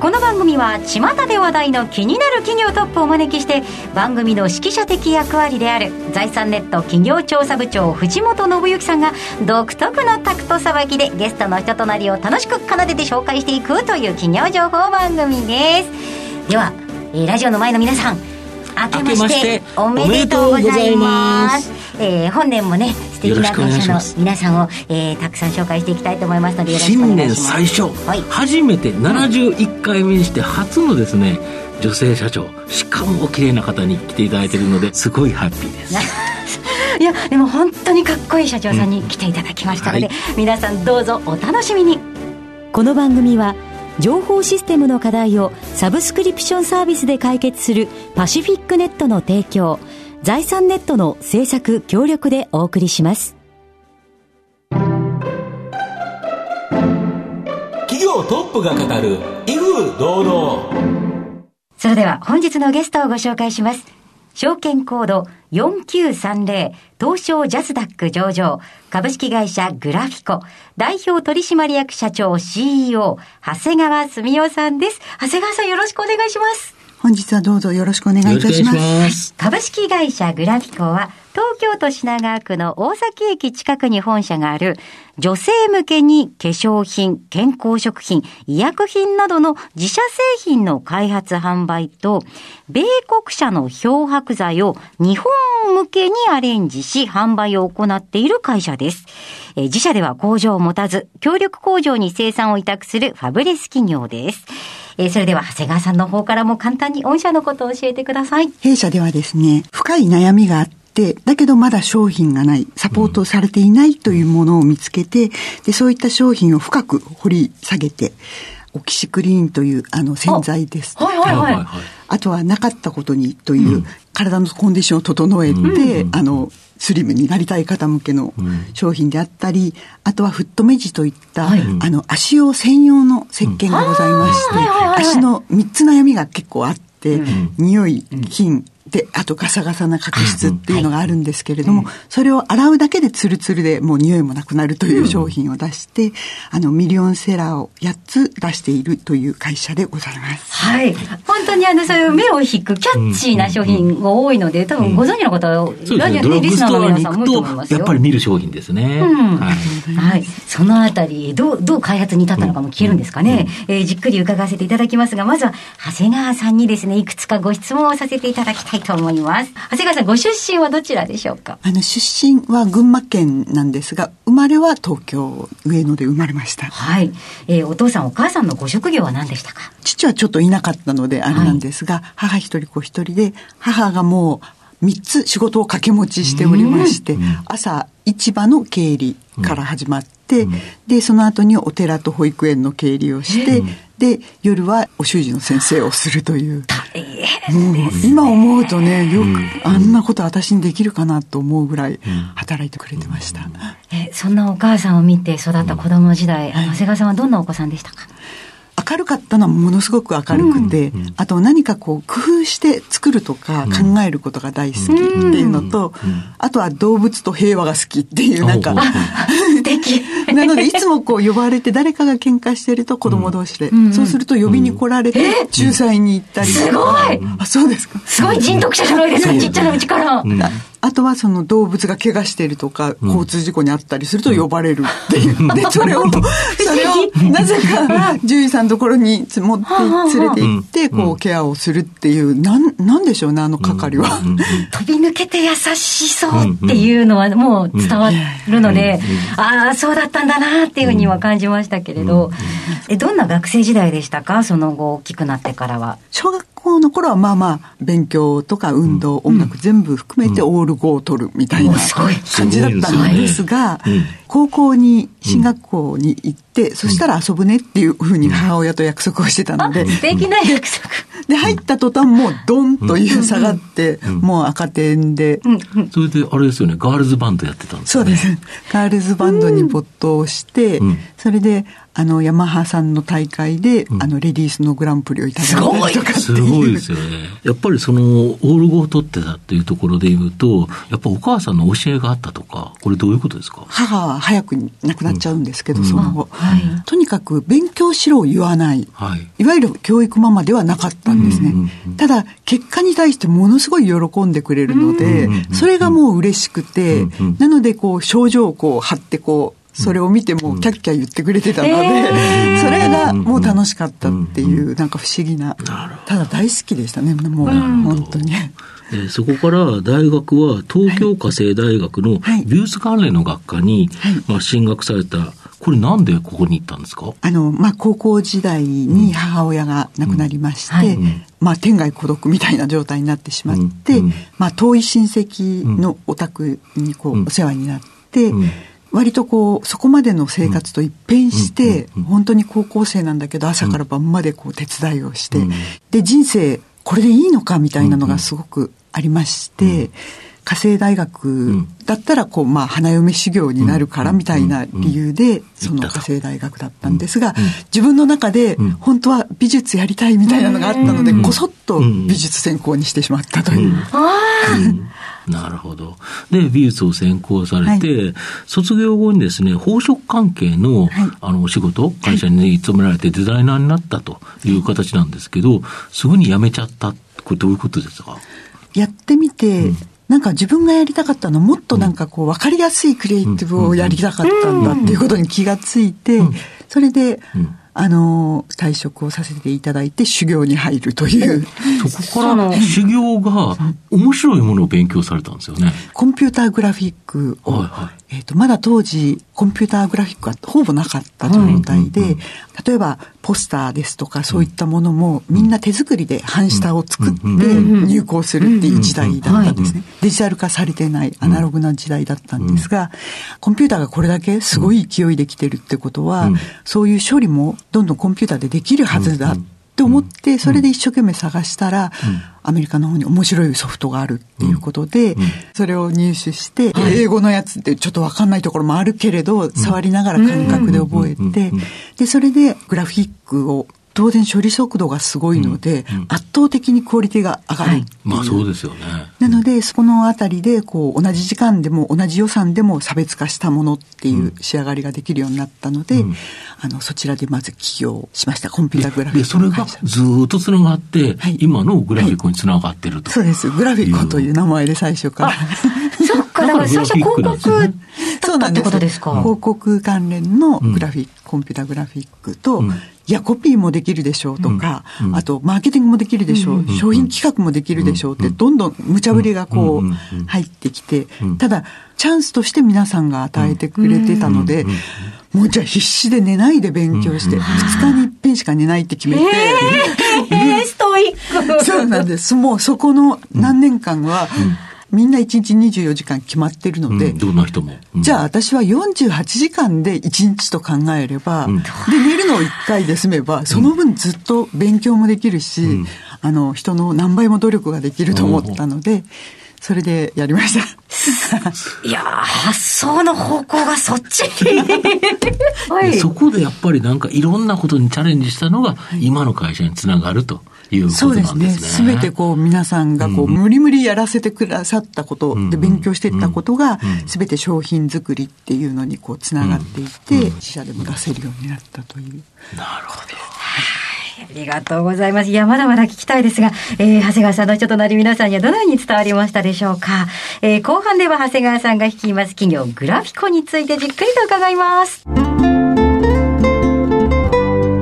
この番組は巷で話題の気になる企業トップをお招きして番組の指揮者的役割である財産ネット企業調査部長藤本信之さんが独特のタクトさばきでゲストの人となりを楽しく奏でて紹介していくという企業情報番組です。では、えー、ラジオの前の皆さん明けましておめでとうございます。えー、本年もね素敵な会社の皆さんを、えー、たくさん紹介していきたいと思いますのでよろしくお願いします。新年最初、はい、初めて71回目にして初のですね女性社長。しかもお綺麗な方に来ていただいているのですごいハッピーです。いやでも本当にかっこいい社長さんに来ていただきましたので、うんはい、皆さんどうぞお楽しみに。この番組は情報システムの課題をサブスクリプションサービスで解決するパシフィックネットの提供財産ネットの制作協力でお送りします。企業トップが語る威風堂々。それでは本日のゲストをご紹介します。証券コード4930東証ジャスダック上場株式会社グラフィコ代表取締役社長 CEO 長谷川澄夫さんです。長谷川さんよろしくお願いします。本日はどうぞよろしくお願いいたします。株式会社グラフィコは、東京都品川区の大崎駅近くに本社がある、女性向けに化粧品、健康食品、医薬品などの自社製品の開発販売と、米国社の漂白剤を日本向けにアレンジし販売を行っている会社です。え自社では工場を持たず、協力工場に生産を委託するファブレス企業です。えー、それでは長谷川さんの方からも簡単に御社のことを教えてください。弊社ではですね、深い悩みがあって、だけどまだ商品がない、サポートされていないというものを見つけて、で、そういった商品を深く掘り下げて、オキシクリーンというあの洗剤です。はいはいはい。あとはなかったことにという、体のコンディションを整えて、うん、あの、スリムになりたい方向けの商品であったり、あとはフットメジといった、はい、あの、足用専用の石鹸がございまして、足の3つ悩みが結構あって、匂い、菌、で、あとガサガサな角質っていうのがあるんですけれども、それを洗うだけでツルツルでもう匂いもなくなるという商品を出して、あの、ミリオンセラーを8つ出しているという会社でございます。はい。本当にあの、そういう目を引くキャッチーな商品が多いので、多分ご存知の方、ラジオね、リスナーの皆さんも多いと思いますよ。やっぱり見る商品ですね。はい。そのあたり、どう、どう開発に至ったのかも聞けるんですかね。えじっくり伺わせていただきますが、まずは、長谷川さんにですね、いくつかご質問をさせていただきたいと思います。長谷川さん、ご出身はどちらでしょうか？あの、出身は群馬県なんですが、生まれは東京、上野で生まれました。はい。えー、お父さん、お母さんのご職業は何でしたか？父はちょっといなかったので、あれなんですが、はい、母一人子一人で、母がもう、3つ仕事を掛け持ちしておりまして、朝市場の経理から始まって、うん、でその後にお寺と保育園の経理をして、で夜はお習字の先生をするという。もう今思うとねよくあんなこと私にできるかなと思うぐらい働いてくれてました、えそんなお母さんを見て育った子供時代、長谷川さんはどんなお子さんでしたか？明るかったのはものすごく明るくて、うん、あと何かこう工夫して作るとか考えることが大好きっていうのと、うん、あとは動物と平和が好きっていうなんか。なのでいつもこう呼ばれて誰かが喧嘩してると子供同士で、うん、そうすると呼びに来られて仲裁に行ったり。すごい。あそうですか。すごい人徳者じゃないですかちっちゃなうちから。あとはその動物が怪我しているとか、交通事故にあったりすると呼ばれるっていう。で、それを、それを、なぜか、獣医さんのところに持って、連れて行って、こう、ケアをするっていう、なん、なんでしょうね、あの係は。飛び抜けて優しそうっていうのはもう伝わるので、ああ、そうだったん。だなっていうふうには感じましたけれど、え、どん。な学生時代でしたかその後大きくなってからは。小学校の頃はまあまあ、勉強とか運動、音楽全部含めてオール5を取るみたいな感じだったんですが、高校に、進学校に行って、うん、そしたら遊ぶねっていうふうに母親と約束をしてたので。素敵な約束。で、入った途端もうドンという下がって、もう赤点で、それであれですよね、ガールズバンドやってたんですね。そうです。ガールズバンドに没頭して、それで、あの、ヤマハさんの大会で、うん、あの、レディースのグランプリをいただいたりとかすごい。ですよね。やっぱりその、オール語を取ってたっていうところで言うと、やっぱお母さんの教えがあったとか、これどういうことですか？母は早くに亡くなっちゃうんですけど、うん、その後、はい、とにかく勉強しろを言わない、はい、いわゆる教育ママではなかったんですね。ただ、結果に対してものすごい喜んでくれるので、それがもう嬉しくて、なので、こう、症状をこう、貼ってこう、それを見てもキャッキャ言ってくれてたので、それがもう楽しかったっていう、なんか不思議な、ただ大好きでしたね、もう本当に。えそこから大学は東京家政大学の美術関連の学科に、まあ、進学された、これなんでここに行ったんですか？あの、まあ、高校時代に母親が亡くなりまして、まあ、天涯孤独みたいな状態になってしまって、うん、まあ、遠い親戚のお宅にこう、お世話になって、割とこうそこまでの生活と一変して、本当に高校生なんだけど朝から晩までこう手伝いをして、で人生これでいいのかみたいなのがすごくありまして、火星大学だったらこう、まあ、花嫁修行になるからみたいな理由で、その火星大学だったんですが、自分の中で本当は美術やりたいみたいなのがあったので、こそっと美術専攻にしてしまったという。なるほど。で、美術を専攻されて、はい、卒業後にですね、宝飾関係の、はい、あの、お仕事、会社に、勤められてデザイナーになったとい。う形なんですけど、すぐに辞めちゃった。これどういうことですか？やってみて、うんなんか自分がやりたかったのはもっとなんかこう分かりやすいクリエイティブをやりたかったんだっていうことに気がついて、それで、あの、退職をさせていただいて修行に入るという。そこから修行が面白いものを勉強されたんですよね。コンピューターグラフィックを、はいはい、えっ、ー、と、まだ当時、コンピューターグラフィックはほぼなかった状態で、例えば、ポスターですとか、そういったものも、みんな手作りで半下を作って入稿するっていう時代だったんですね。デジタル化されてないアナログな時代だったんですが、コンピューターがこれだけすごい勢いできてるってことは、そういう処理もどんどんコンピューターでできるはずだって思って、それで一生懸命探したら、アメリカの方に面白いソフトがあるっていうことで、それを入手して、英語のやつってちょっとわかんないところもあるけれど、触りながら感覚で覚えて、で、それでグラフィックを当然処理速度がすごいので、うんうん、圧倒的にクオリティが上がる、はい、まあそうですよね。なので、そこのあたりで、こう、同じ時間でも同じ予算でも差別化したものっていう仕上がりができるようになったので、うん、あの、そちらでまず起業しました。コンピューターグラフィック。それがずっとつながって、はい、今のグラフィックにつながってると、はい、そうです。グラフィックという名前で最初から。そっか、だから最初広告だったってことですか？広告関連のグラフィック、コンピューターグラフィックと、いや、コピーもできるでしょうとか、うん。うん、あと、マーケティングもできるでしょう、うん。うん、商品企画もできるでしょうって、どんどん無茶ぶりがこう、入ってきて、ただ、チャンスとして皆さんが与えてくれてたので、もうじゃあ必死で寝ないで勉強して、2日に一遍しか寝ないって決めて、えー、えー、ストイック。そうなんです。もうそこの何年間は、みんな1日24時間決まってるので、うん、どんな人も、うん、じゃあ私は48時間で1日と考えれば、うん、で、寝るのを1回で済めば、その分ずっと勉強もできるし、あの、人の何倍も努力ができると思ったので、それでやりました。いや発想の方向がそっち はい、そこでやっぱりなんかいろんなことにチャレンジしたのが、今の会社につながると。いうことなんですね。すべ、ね、てこう皆さんがこう、無理無理やらせてくださったことで勉強していったことが、すべて商品作りっていうのにこうつながっていって、自社でも出せるようになったという。なるほど。ありがとうございます。いや、まだまだ聞きたいですが、えー、長谷川さんの人となり皆さんにはどのように伝わりましたでしょうか？えー、後半では長谷川さんが率います企業グラフィコについてじっくりと伺います。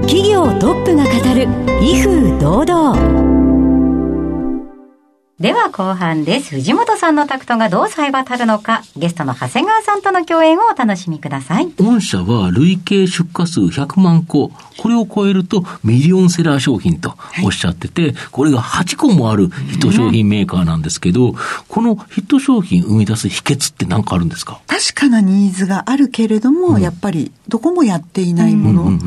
企業トップが語る威風堂々では後半です。藤本さんのタクトがどうさえ渡るのか、ゲストの長谷川さんとの共演をお楽しみください。御社は累計出荷数100万個、これを超えるとミリオンセラー商品とおっしゃってて、これが8個もあるヒット商品メーカーなんですけど、このヒット商品生み出す秘訣って何かあるんですか？確かなニーズがあるけれども、やっぱりどこもやっていないもの。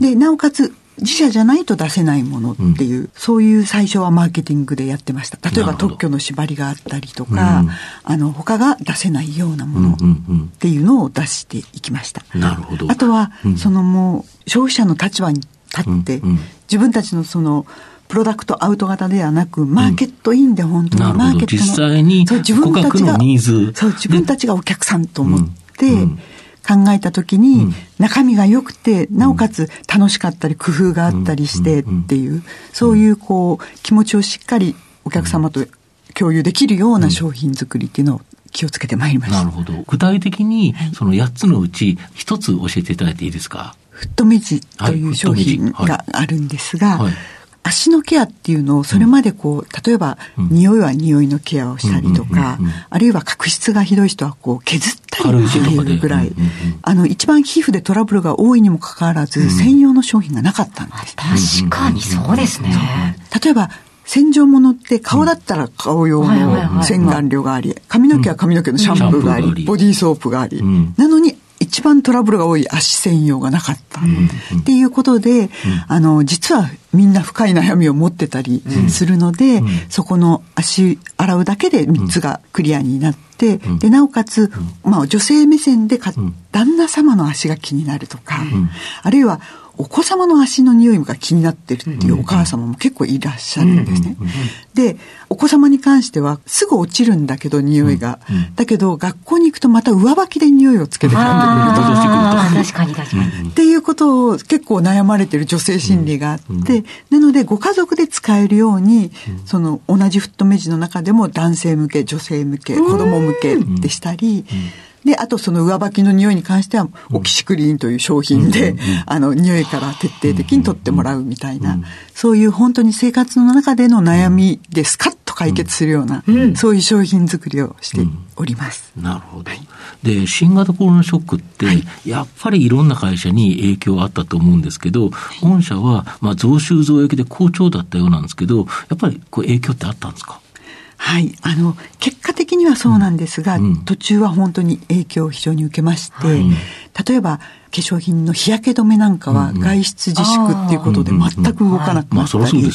で、なおかつ自社じゃないと出せないものっていう、うん、そういう最初はマーケティングでやってました。例えば特許の縛りがあったりとか、うん、あの、他が出せないようなものっていうのを出していきました。なるほど。あとは、うん、そのもう、消費者の立場に立って、自分たちのその、プロダクトアウト型ではなく、マーケットインで本当にマーケットの、実際にそう自分たちがそう自分たちがお客さんと思って、考えた時に、中身が良くて、なおかつ楽しかったり、工夫があったりしてっていう、そういうこう、気持ちをしっかりお客様と共有できるような商品作りっていうのを気をつけてまいりました。なるほど。具体的に、その8つのうち、1つ教えていただいていいですか？フットメジという商品があるんですが、はい足のケアっていうのをそれまでこう、例えば、匂いは匂いのケアをしたりとか、あるいは角質がひどい人はこう削ったりっていうぐらい、あの、一番皮膚でトラブルが多いにもかかわらず、専用の商品がなかったんです。確かにそうですね。例えば、洗浄物って顔だったら顔用の洗顔料があり、髪の毛は髪の毛のシャンプーがあり、ボディーソープがあり、なのに一番トラブルが多い足専用がなかった。っていうことで、あの、実はみんな深い悩みを持ってたりするので、そこの足洗うだけで3つがクリアになって、で、なおかつ、まあ女性目線で旦那様の足が気になるとか、あるいはお子様の足の匂いが気になってるっていうお母様も結構いらっしゃるんですね。で、お子様に関してはすぐ落ちるんだけど匂いが。だけど学校に行くとまた上履きで匂いをつけて帰ってくると。確かに確かに。っていうことを結構悩まれてる女性心理があって、なのでご家族で使えるように、その同じフットメジの中でも男性向け、女性向け、子供向けでしたり、で、あとその上履きの匂いに関しては、オキシクリーンという商品で、あの、匂いから徹底的に取ってもらうみたいな、そういう本当に生活の中での悩みでスカッと解決するような、そういう商品作りをしております。なるほど。で、新型コロナショックって、やっぱりいろんな会社に影響あったと思うんですけど、御社は、まあ、増収増益で好調だったようなんですけど、やっぱりこう影響ってあったんですか？はい。あの、結果的にはそうなんですが、うん、途中は本当に影響を非常に受けまして、はい、例えば、化粧品の日焼け止めなんかは外出自粛っていうことで全く動かなくなったり、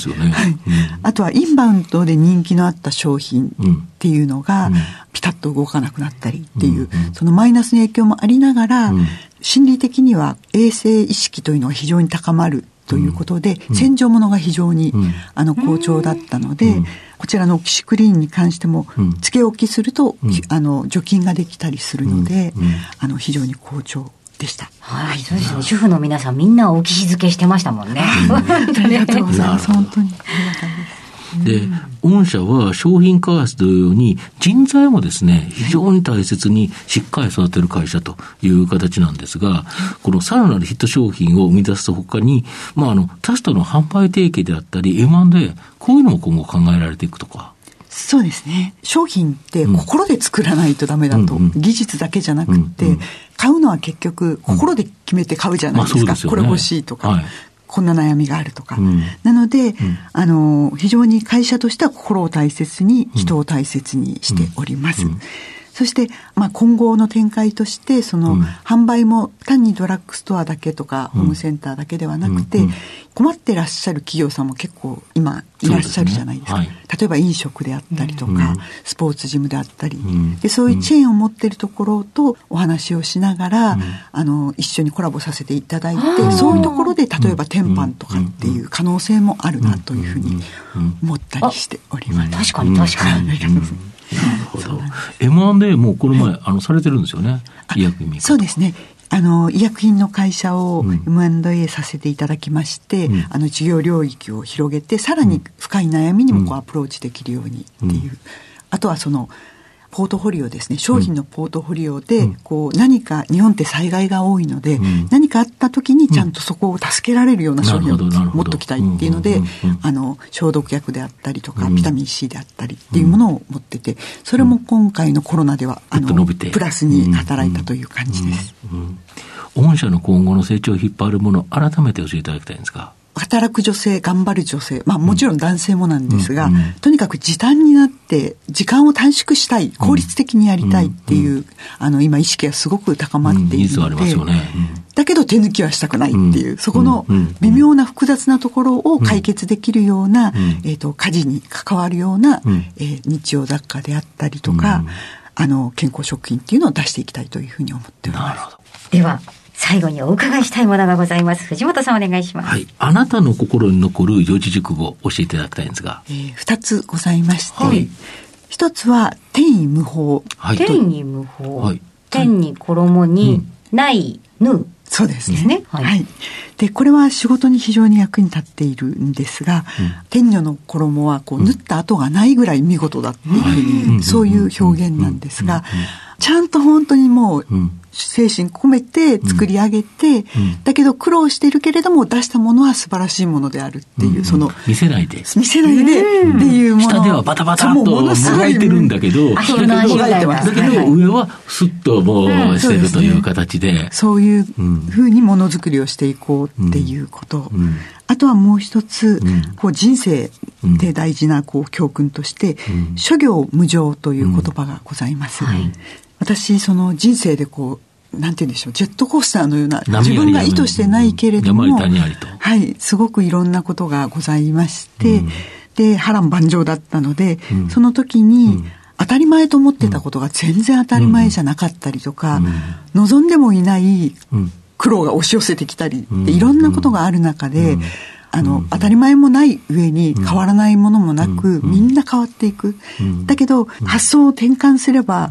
あとはインバウンドで人気のあった商品っていうのがピタッと動かなくなったりっていう、そのマイナスの影響もありながら、心理的には衛生意識というのが非常に高まるということで、洗浄物が非常に、あの好調だったので、こちらのオキシクリーンに関しても、つけ置きすると、あの除菌ができたりするので、あの非常に好調でした。はい、そうですね。主婦の皆さんみんなオキシ漬けしてましたもんね。ありがとうございます。本当に。で、御社は商品開発同様に人材もですね、非常に大切にしっかり育てる会社という形なんですが、このさらなるヒット商品を生み出すほかに、まあ、あの、他社との販売提携であったり、M&A、こういうのも今後考えられていくとか。そうですね。商品って心で作らないとダメだと。うん、技術だけじゃなくて、うんうん、買うのは結局心で決めて買うじゃないですか。まあすね、これ欲しいとか。はいこんな悩みがあるとか。うん、なので、うん、あの、非常に会社としては心を大切に、人を大切にしております。うんそして、まあ、今後の展開として、その、販売も単にドラッグストアだけとか、ホームセンターだけではなくて、困ってらっしゃる企業さんも結構今いらっしゃるじゃないですか。すね。はい、例えば飲食であったりとか、スポーツジムであったり、で、そういうチェーンを持ってるところとお話をしながら、あの、一緒にコラボさせていただいて、そういうところで、例えば天板とかっていう可能性もあるなというふうに思ったりしております。確かに確かに。なるほど。M&A もこの前、あの、されてるんですよね？医薬品そうですね。あの、医薬品の会社を M&A させていただきまして、うん、あの、事業領域を広げて、さらに深い悩みにもこうアプローチできるようにっていう。うん、あとはその、ポートフォリオですね。商品のポートフォリオで、こう何か日本って災害が多いので、何かあった時にちゃんとそこを助けられるような商品を持っときたいっていうので、あの消毒薬であったりとか、ビタミン C であったりっていうものを持っててそれも今回のコロナではあのプラスに働いたという感じです。御社の今後の成長を引っ張るもの改めて教えていただきたいんですか働く女性、頑張る女性、まあもちろん男性もなんですが、うんうん、とにかく時短になって、時間を短縮したい、効率的にやりたいっていう、あの、今意識がすごく高まっているので、ね、だけど手抜きはしたくないっていう、そこの微妙な複雑なところを解決できるような、えっ、と、家事に関わるような、えー、日用雑貨であったりとか、あの、健康食品っていうのを出していきたいというふうに思っております。では、最後にお伺いしたいものがございます。藤本さんお願いします。はい。あなたの心に残る四字熟語を教えていただきたいんですが。えー、二つございまして、はい、一つは天意無法。はい、天意無法。はい、天に衣に、ないぬ。そうですね。はい、はい。で、これは仕事に非常に役に立っているんですが、うん、天女の衣はこう縫った跡がないぐらい見事だっていうふうに、そういう表現なんですが、ちゃんと本当にもう、精神込めて作り上げて、だけど苦労しているけれども出したものは素晴らしいものであるっていう、その見せないで。見せないでっていうもの。下ではバタバタともがい。てるんだけどだけどだけど上はスッともうしてるという形で、そういうふうにものづくりをしていこうっていうこと、あとはもう一つ、こう人生で大事なこう教訓として、諸行無常という言葉がございます。はい。私その人生でこうなんて言うんでしょうジェットコースターのような自分が意図してないけれども、はいすごくいろんなことがございまして、うん、で波乱万丈だったので、うん、その時に、当たり前と思ってたことが全然当たり前じゃなかったりとか、望んでもいない苦労が押し寄せてきたりいろんなことがある中で、あの、当たり前もない上に変わらないものもなく、みんな変わっていく。だけど、発想を転換すれば、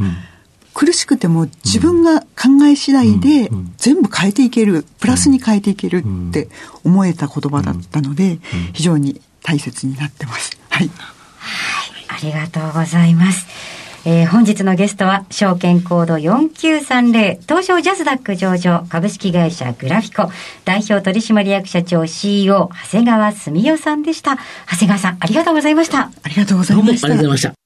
苦しくても自分が考え次第で全部変えていける、プラスに変えていけるって思えた言葉だったので、非常に大切になってます。はい。はい、ありがとうございます。えー、本日のゲストは、証券コード4930、東証ジャスダック上場、株式会社グラフィコ、代表取締役社長 CEO、長谷川澄代さんでした。長谷川さん、ありがとうございました。ありがとうございました。ありがとうございました。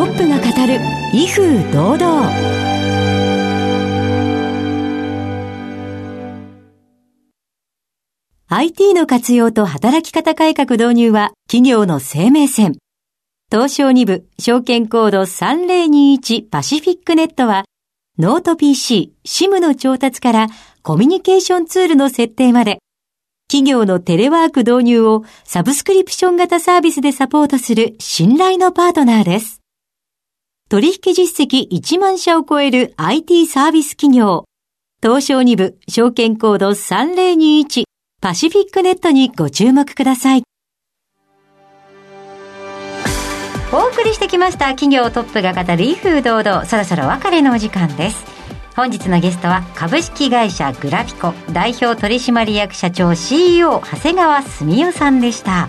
トップが語る威風堂々？IT の活用と働き方改革導入は企業の生命線。東証2部証券コード3021パシフィックネットはノート PC、SIM の調達からコミュニケーションツールの設定まで企業のテレワーク導入をサブスクリプション型サービスでサポートする信頼のパートナーです。取引実績1万社を超える IT サービス企業。東証2部証券コード3021パシフィックネットにご注目ください。お送りしてきました企業トップが語る威風堂々そろそろ別れのお時間です本日のゲストは株式会社グラフィコ代表取締役社長 CEO 長谷川澄代さんでした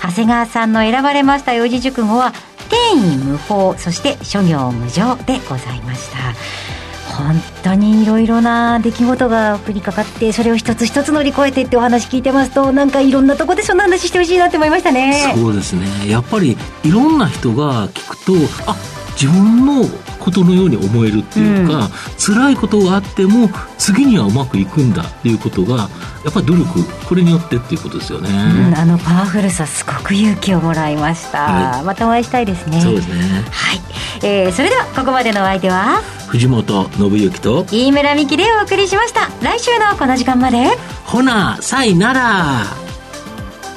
長谷川さんの選ばれました四字熟語は天意無法そして諸行無常でございました。本当にいろいろな出来事が降りかかってそれを一つ一つ乗り越えてってお話聞いてますとなんかいろんなとこでそんな話してほしいなって思いましたね。そうですね。やっぱりいろんな人が聞くとあ自分のことのように思えるっていうか、うん、辛いことがあっても次にはうまくいくんだっていうことがやっぱり努力これによってっていうことですよね、うん、あのパワフルさすごく勇気をもらいました、はい、またお会いしたいですね。そうですね。はい、えー、それではここまでのお相手は藤本信之と飯村美希でお送りしました。来週のこの時間まで。ほなさいなら。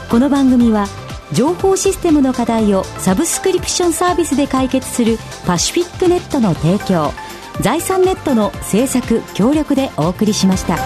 この番組は情報システムの課題をサブスクリプションサービスで解決するパシフィックネットの提供財産ネットの制作協力でお送りしました。